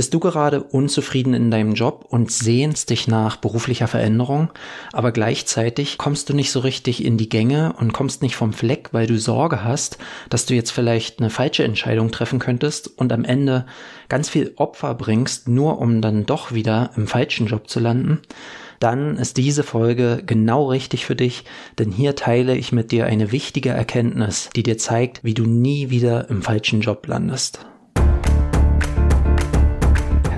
Bist du gerade unzufrieden in deinem Job und sehnst dich nach beruflicher Veränderung, aber gleichzeitig kommst du nicht so richtig in die Gänge und kommst nicht vom Fleck, weil du Sorge hast, dass du jetzt vielleicht eine falsche Entscheidung treffen könntest und am Ende ganz viel Opfer bringst, nur um dann doch wieder im falschen Job zu landen? dann ist diese Folge genau richtig für dich, denn hier teile ich mit dir eine wichtige Erkenntnis, die dir zeigt, wie du nie wieder im falschen Job landest.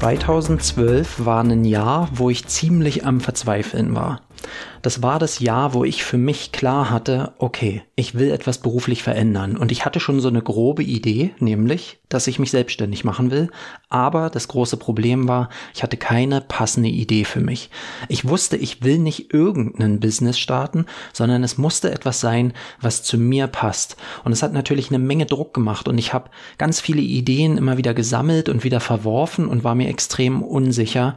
2012 war ein Jahr, wo ich ziemlich am Verzweifeln war. Das war das Jahr, wo ich für mich klar hatte, okay, ich will etwas beruflich verändern. Und ich hatte schon so eine grobe Idee, nämlich, dass ich mich selbstständig machen will. Aber das große Problem war, ich hatte keine passende Idee für mich. Ich wusste, ich will nicht irgendeinen Business starten, sondern es musste etwas sein, was zu mir passt. Und es hat natürlich eine Menge Druck gemacht und ich habe ganz viele Ideen immer wieder gesammelt und wieder verworfen und war mir extrem unsicher,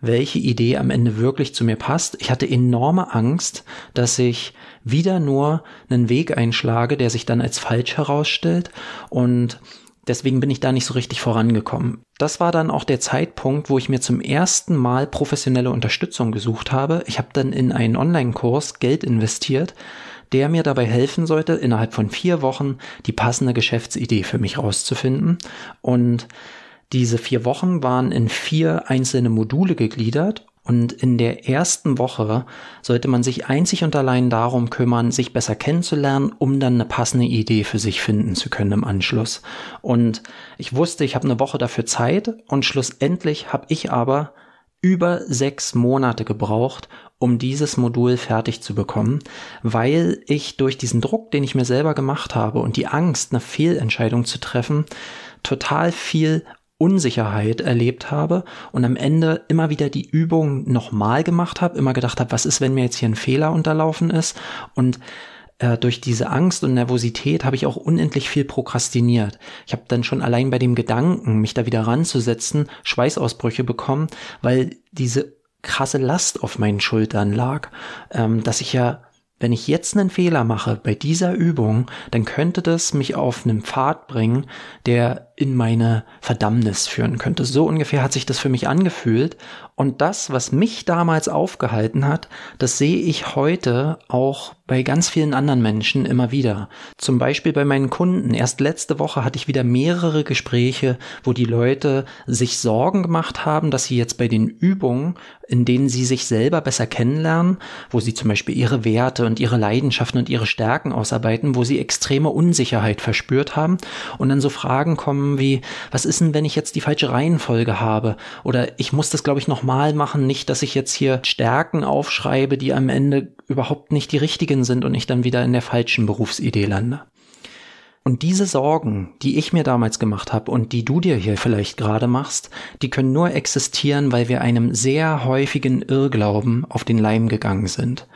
welche Idee am Ende wirklich zu mir passt. Ich hatte enorme Angst, dass ich wieder nur einen Weg einschlage, der sich dann als falsch herausstellt und Deswegen bin ich da nicht so richtig vorangekommen. Das war dann auch der Zeitpunkt, wo ich mir zum ersten Mal professionelle Unterstützung gesucht habe. Ich habe dann in einen Online-Kurs Geld investiert, der mir dabei helfen sollte, innerhalb von vier Wochen die passende Geschäftsidee für mich rauszufinden. Und diese vier Wochen waren in vier einzelne Module gegliedert und in der ersten Woche sollte man sich einzig und allein darum kümmern, sich besser kennenzulernen, um dann eine passende Idee für sich finden zu können im Anschluss. Und ich wusste, ich habe eine Woche dafür Zeit und schlussendlich habe ich aber über sechs Monate gebraucht, um dieses Modul fertig zu bekommen, weil ich durch diesen Druck, den ich mir selber gemacht habe und die Angst, eine Fehlentscheidung zu treffen, total viel Unsicherheit erlebt habe und am Ende immer wieder die Übung nochmal gemacht habe, immer gedacht habe, was ist, wenn mir jetzt hier ein Fehler unterlaufen ist und äh, durch diese Angst und Nervosität habe ich auch unendlich viel prokrastiniert. Ich habe dann schon allein bei dem Gedanken, mich da wieder ranzusetzen, Schweißausbrüche bekommen, weil diese krasse Last auf meinen Schultern lag, ähm, dass ich ja wenn ich jetzt einen Fehler mache bei dieser Übung, dann könnte das mich auf einen Pfad bringen, der in meine Verdammnis führen könnte. So ungefähr hat sich das für mich angefühlt. Und das, was mich damals aufgehalten hat, das sehe ich heute auch bei ganz vielen anderen Menschen immer wieder. Zum Beispiel bei meinen Kunden. Erst letzte Woche hatte ich wieder mehrere Gespräche, wo die Leute sich Sorgen gemacht haben, dass sie jetzt bei den Übungen, in denen sie sich selber besser kennenlernen, wo sie zum Beispiel ihre Werte und ihre Leidenschaften und ihre Stärken ausarbeiten, wo sie extreme Unsicherheit verspürt haben und dann so Fragen kommen, Themen wie, was ist denn, wenn ich jetzt die falsche Reihenfolge habe? Oder ich muss das, glaube ich, nochmal machen, nicht, dass ich jetzt hier Stärken aufschreibe, die am Ende überhaupt nicht die richtigen sind und ich dann wieder in der falschen Berufsidee lande. Und diese Sorgen, die ich mir damals gemacht habe und die du dir hier vielleicht gerade machst, die können nur existieren, weil wir einem sehr häufigen Irrglauben auf den Leim gegangen sind.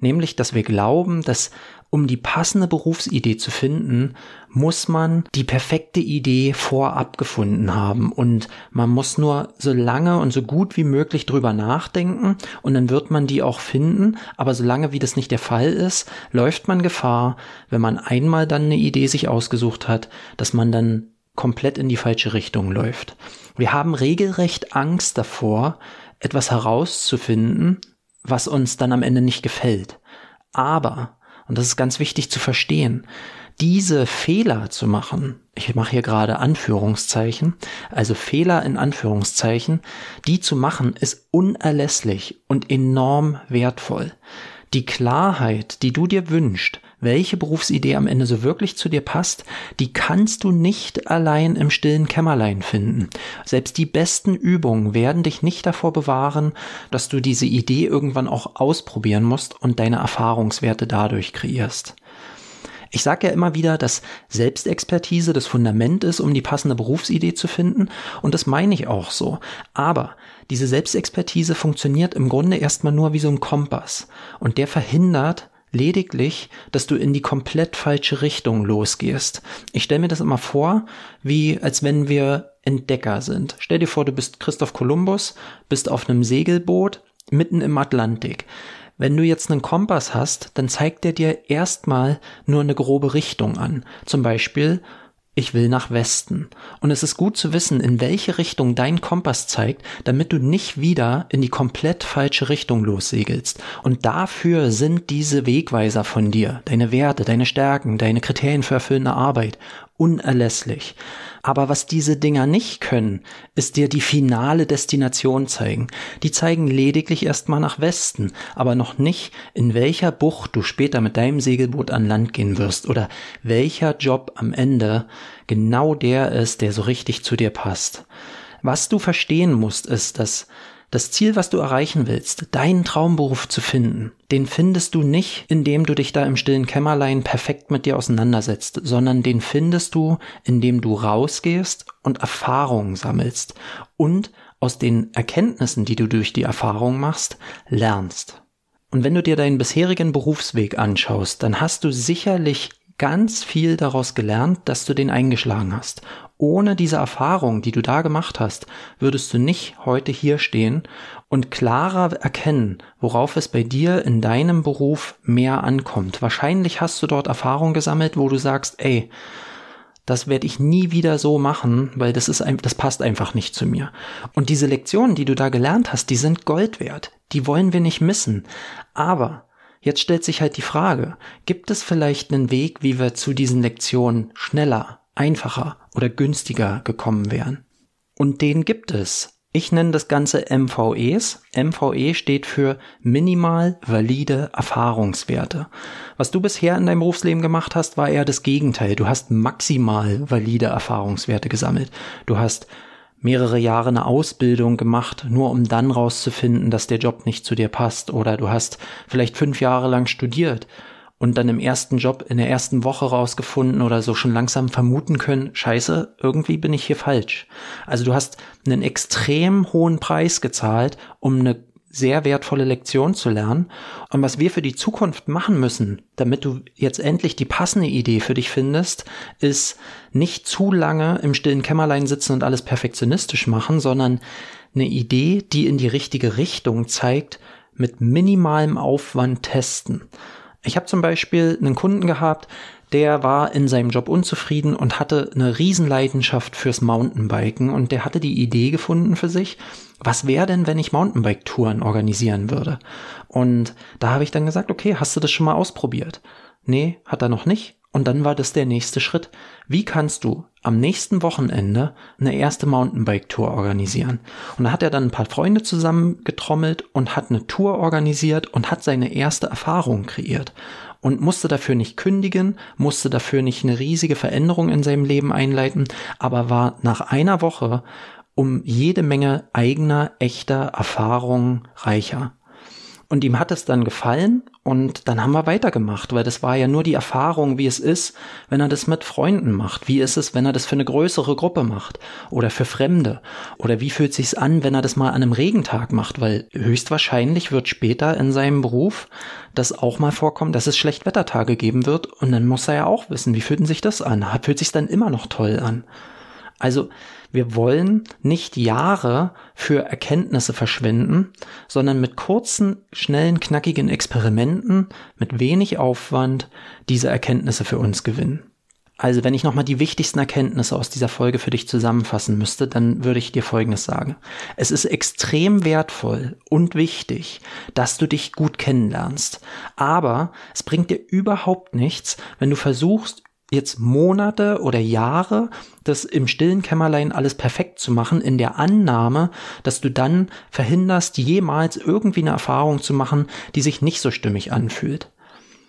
Nämlich, dass wir glauben, dass um die passende Berufsidee zu finden, muss man die perfekte Idee vorab gefunden haben und man muss nur so lange und so gut wie möglich drüber nachdenken und dann wird man die auch finden, aber solange wie das nicht der Fall ist, läuft man Gefahr, wenn man einmal dann eine Idee sich ausgesucht hat, dass man dann komplett in die falsche Richtung läuft. Wir haben regelrecht Angst davor, etwas herauszufinden, was uns dann am Ende nicht gefällt. Aber und das ist ganz wichtig zu verstehen, diese Fehler zu machen, ich mache hier gerade Anführungszeichen, also Fehler in Anführungszeichen, die zu machen, ist unerlässlich und enorm wertvoll. Die Klarheit, die du dir wünschst, welche Berufsidee am Ende so wirklich zu dir passt, die kannst du nicht allein im stillen Kämmerlein finden. Selbst die besten Übungen werden dich nicht davor bewahren, dass du diese Idee irgendwann auch ausprobieren musst und deine Erfahrungswerte dadurch kreierst. Ich sage ja immer wieder, dass Selbstexpertise das Fundament ist, um die passende Berufsidee zu finden. Und das meine ich auch so. Aber diese Selbstexpertise funktioniert im Grunde erstmal nur wie so ein Kompass. Und der verhindert, lediglich, dass du in die komplett falsche Richtung losgehst. Ich stelle mir das immer vor, wie als wenn wir Entdecker sind. Stell dir vor, du bist Christoph Kolumbus, bist auf einem Segelboot mitten im Atlantik. Wenn du jetzt einen Kompass hast, dann zeigt er dir erstmal nur eine grobe Richtung an. Zum Beispiel, ich will nach Westen. Und es ist gut zu wissen, in welche Richtung dein Kompass zeigt, damit du nicht wieder in die komplett falsche Richtung lossegelst. Und dafür sind diese Wegweiser von dir, deine Werte, deine Stärken, deine Kriterien für erfüllende Arbeit unerlässlich. Aber was diese Dinger nicht können, ist dir die finale Destination zeigen. Die zeigen lediglich erstmal nach Westen, aber noch nicht, in welcher Bucht du später mit deinem Segelboot an Land gehen wirst oder welcher Job am Ende genau der ist, der so richtig zu dir passt. Was du verstehen musst, ist, dass das Ziel, was du erreichen willst, deinen Traumberuf zu finden, den findest du nicht, indem du dich da im stillen Kämmerlein perfekt mit dir auseinandersetzt, sondern den findest du, indem du rausgehst und Erfahrungen sammelst und aus den Erkenntnissen, die du durch die Erfahrung machst, lernst. Und wenn du dir deinen bisherigen Berufsweg anschaust, dann hast du sicherlich ganz viel daraus gelernt, dass du den eingeschlagen hast. Ohne diese Erfahrung, die du da gemacht hast, würdest du nicht heute hier stehen und klarer erkennen, worauf es bei dir in deinem Beruf mehr ankommt. Wahrscheinlich hast du dort Erfahrung gesammelt, wo du sagst, ey, das werde ich nie wieder so machen, weil das ist das passt einfach nicht zu mir. Und diese Lektionen, die du da gelernt hast, die sind Gold wert. Die wollen wir nicht missen. Aber Jetzt stellt sich halt die Frage, gibt es vielleicht einen Weg, wie wir zu diesen Lektionen schneller, einfacher oder günstiger gekommen wären? Und den gibt es. Ich nenne das Ganze MVEs. MVE steht für minimal valide Erfahrungswerte. Was du bisher in deinem Berufsleben gemacht hast, war eher das Gegenteil. Du hast maximal valide Erfahrungswerte gesammelt. Du hast mehrere Jahre eine Ausbildung gemacht, nur um dann rauszufinden, dass der Job nicht zu dir passt. Oder du hast vielleicht fünf Jahre lang studiert und dann im ersten Job in der ersten Woche rausgefunden oder so schon langsam vermuten können, scheiße, irgendwie bin ich hier falsch. Also du hast einen extrem hohen Preis gezahlt, um eine sehr wertvolle Lektion zu lernen. Und was wir für die Zukunft machen müssen, damit du jetzt endlich die passende Idee für dich findest, ist nicht zu lange im stillen Kämmerlein sitzen und alles perfektionistisch machen, sondern eine Idee, die in die richtige Richtung zeigt, mit minimalem Aufwand testen. Ich habe zum Beispiel einen Kunden gehabt, der war in seinem Job unzufrieden und hatte eine Riesenleidenschaft fürs Mountainbiken und der hatte die Idee gefunden für sich, was wäre denn, wenn ich Mountainbike-Touren organisieren würde? Und da habe ich dann gesagt, okay, hast du das schon mal ausprobiert? Nee, hat er noch nicht. Und dann war das der nächste Schritt. Wie kannst du am nächsten Wochenende eine erste Mountainbike-Tour organisieren? Und da hat er dann ein paar Freunde zusammengetrommelt und hat eine Tour organisiert und hat seine erste Erfahrung kreiert und musste dafür nicht kündigen, musste dafür nicht eine riesige Veränderung in seinem Leben einleiten, aber war nach einer Woche um jede Menge eigener, echter Erfahrungen reicher. Und ihm hat es dann gefallen und dann haben wir weitergemacht, weil das war ja nur die Erfahrung, wie es ist, wenn er das mit Freunden macht. Wie ist es, wenn er das für eine größere Gruppe macht oder für Fremde? Oder wie fühlt sich's an, wenn er das mal an einem Regentag macht? Weil höchstwahrscheinlich wird später in seinem Beruf das auch mal vorkommen, dass es Schlechtwettertage geben wird und dann muss er ja auch wissen, wie fühlt sich das an? Fühlt sich dann immer noch toll an? Also wir wollen nicht Jahre für Erkenntnisse verschwenden, sondern mit kurzen, schnellen, knackigen Experimenten, mit wenig Aufwand diese Erkenntnisse für uns gewinnen. Also wenn ich nochmal die wichtigsten Erkenntnisse aus dieser Folge für dich zusammenfassen müsste, dann würde ich dir Folgendes sagen. Es ist extrem wertvoll und wichtig, dass du dich gut kennenlernst. Aber es bringt dir überhaupt nichts, wenn du versuchst, jetzt Monate oder Jahre, das im stillen Kämmerlein alles perfekt zu machen, in der Annahme, dass du dann verhinderst, jemals irgendwie eine Erfahrung zu machen, die sich nicht so stimmig anfühlt.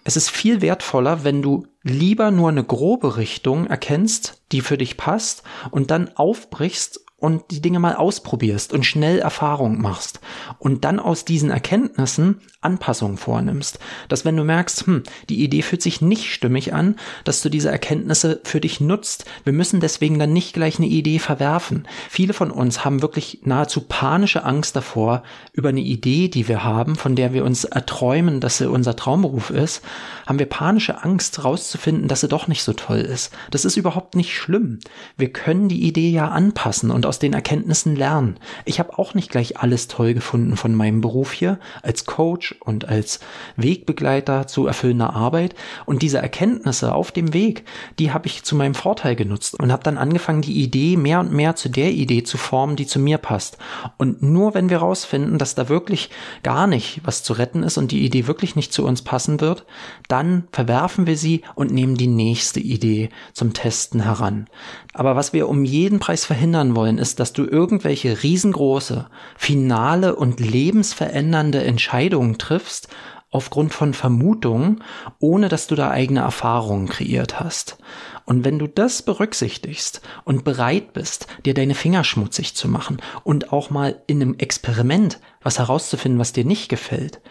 Es ist viel wertvoller, wenn du lieber nur eine grobe Richtung erkennst, die für dich passt und dann aufbrichst und die Dinge mal ausprobierst und schnell Erfahrung machst und dann aus diesen Erkenntnissen Anpassungen vornimmst. Dass wenn du merkst, hm, die Idee fühlt sich nicht stimmig an, dass du diese Erkenntnisse für dich nutzt. Wir müssen deswegen dann nicht gleich eine Idee verwerfen. Viele von uns haben wirklich nahezu panische Angst davor, über eine Idee, die wir haben, von der wir uns erträumen, dass sie unser Traumberuf ist, haben wir panische Angst rauszufinden, dass sie doch nicht so toll ist. Das ist überhaupt nicht schlimm. Wir können die Idee ja anpassen und aus den Erkenntnissen lernen. Ich habe auch nicht gleich alles toll gefunden von meinem Beruf hier als Coach und als Wegbegleiter zu erfüllender Arbeit. Und diese Erkenntnisse auf dem Weg, die habe ich zu meinem Vorteil genutzt und habe dann angefangen, die Idee mehr und mehr zu der Idee zu formen, die zu mir passt. Und nur wenn wir rausfinden, dass da wirklich gar nicht was zu retten ist und die Idee wirklich nicht zu uns passen wird, dann verwerfen wir sie und nehmen die nächste Idee zum Testen heran. Aber was wir um jeden Preis verhindern wollen, ist, dass du irgendwelche riesengroße, finale und lebensverändernde Entscheidungen triffst aufgrund von Vermutungen, ohne dass du da eigene Erfahrungen kreiert hast. Und wenn du das berücksichtigst und bereit bist, dir deine Finger schmutzig zu machen und auch mal in einem Experiment was herauszufinden, was dir nicht gefällt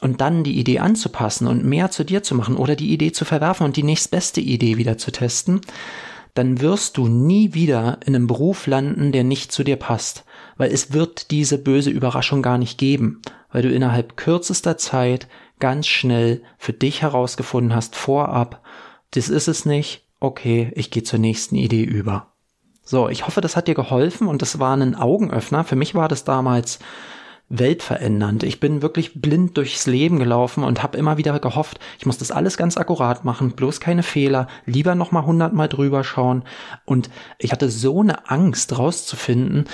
und dann die Idee anzupassen und mehr zu dir zu machen oder die Idee zu verwerfen und die nächstbeste Idee wieder zu testen, dann wirst du nie wieder in einem Beruf landen, der nicht zu dir passt, weil es wird diese böse Überraschung gar nicht geben, weil du innerhalb kürzester Zeit ganz schnell für dich herausgefunden hast vorab, das ist es nicht, okay, ich gehe zur nächsten Idee über. So, ich hoffe, das hat dir geholfen und das war ein Augenöffner. Für mich war das damals weltverändernd. Ich bin wirklich blind durchs Leben gelaufen und habe immer wieder gehofft, ich muss das alles ganz akkurat machen, bloß keine Fehler, lieber noch mal hundertmal drüber schauen. Und ich hatte so eine Angst rauszufinden,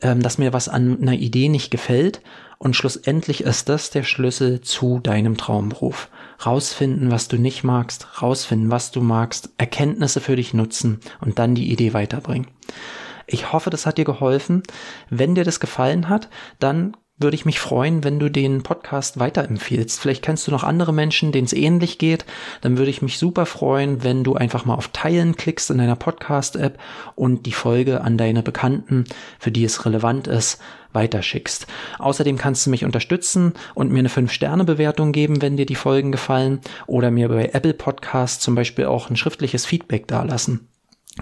ähm, dass mir was an einer Idee nicht gefällt. Und schlussendlich ist das der Schlüssel zu deinem Traumberuf. Rausfinden, was du nicht magst, rausfinden, was du magst, Erkenntnisse für dich nutzen und dann die Idee weiterbringen. Ich hoffe, das hat dir geholfen. Wenn dir das gefallen hat, dann würde ich mich freuen, wenn du den Podcast weiterempfiehlst. Vielleicht kennst du noch andere Menschen, denen es ähnlich geht. Dann würde ich mich super freuen, wenn du einfach mal auf Teilen klickst in deiner Podcast-App und die Folge an deine Bekannten, für die es relevant ist, weiterschickst. Außerdem kannst du mich unterstützen und mir eine 5-Sterne-Bewertung geben, wenn dir die Folgen gefallen oder mir bei Apple Podcasts zum Beispiel auch ein schriftliches Feedback dalassen.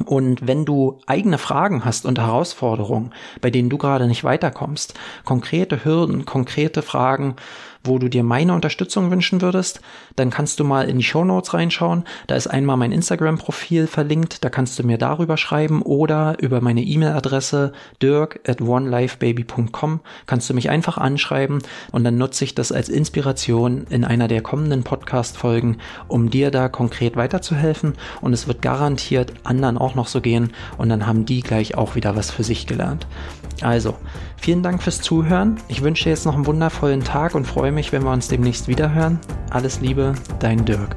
Und wenn du eigene Fragen hast und Herausforderungen, bei denen du gerade nicht weiterkommst, konkrete Hürden, konkrete Fragen, wo du dir meine Unterstützung wünschen würdest, dann kannst du mal in die Show Notes reinschauen. Da ist einmal mein Instagram-Profil verlinkt, da kannst du mir darüber schreiben oder über meine E-Mail-Adresse dirk at onelifebaby.com kannst du mich einfach anschreiben und dann nutze ich das als Inspiration in einer der kommenden Podcast-Folgen, um dir da konkret weiterzuhelfen und es wird garantiert anderen auch noch so gehen und dann haben die gleich auch wieder was für sich gelernt. Also, vielen Dank fürs Zuhören. Ich wünsche dir jetzt noch einen wundervollen Tag und freue mich, wenn wir uns demnächst wiederhören. Alles Liebe, dein Dirk.